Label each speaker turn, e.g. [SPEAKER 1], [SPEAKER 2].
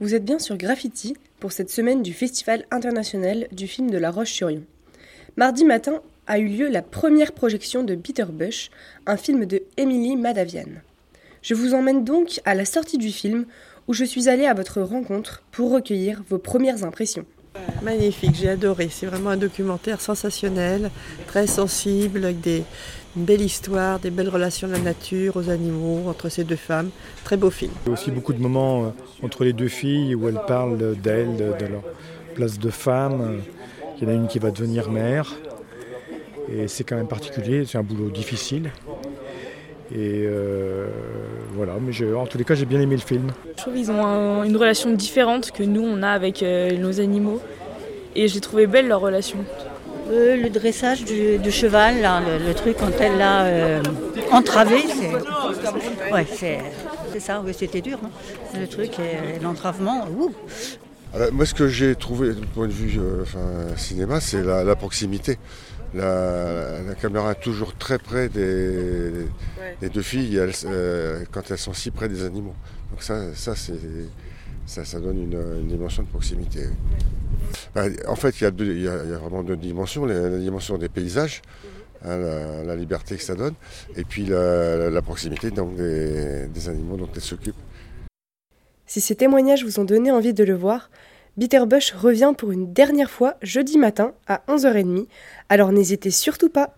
[SPEAKER 1] Vous êtes bien sur Graffiti pour cette semaine du Festival international du film de La Roche-sur-Yon. Mardi matin a eu lieu la première projection de Peter Bush, un film de Emily Madavian. Je vous emmène donc à la sortie du film où je suis allée à votre rencontre pour recueillir vos premières impressions.
[SPEAKER 2] Magnifique, j'ai adoré. C'est vraiment un documentaire sensationnel, très sensible, avec des, une belle histoire, des belles relations de la nature, aux animaux, entre ces deux femmes. Très beau film.
[SPEAKER 3] Il y a aussi beaucoup de moments euh, entre les deux filles où elles parlent d'elles, de leur place de femme. Il y en a une qui va devenir mère. Et c'est quand même particulier, c'est un boulot difficile. Et euh, voilà, mais je, en tous les cas, j'ai bien aimé le film.
[SPEAKER 4] Je trouve qu'ils ont un- une relation différente que nous, on a avec euh, nos animaux. Et j'ai trouvé belle leur relation.
[SPEAKER 5] Euh, le dressage du, du cheval, là, le, le truc quand elle l'a euh, entravé, c'est. Ouais, c'est. C'est ça, oui, c'était dur. hein. Le truc, et, l'entravement, ouh.
[SPEAKER 6] Alors, moi, ce que j'ai trouvé du point de vue euh, enfin, cinéma, c'est la, la proximité. La, la caméra est toujours très près des, des deux filles elles, euh, quand elles sont si près des animaux. Donc ça, ça, c'est, ça, ça donne une, une dimension de proximité. En fait, il y, a deux- il y a- vraiment deux dimensions. La, dimension des paysages, hein, la, liberté que ça donne, et puis la, proximité donc, des, des animaux dont elles s'occupent.
[SPEAKER 1] Si ces témoignages vous ont donné envie de le voir, Bitterbush revient pour une dernière fois jeudi matin à 11h30, alors n'hésitez surtout pas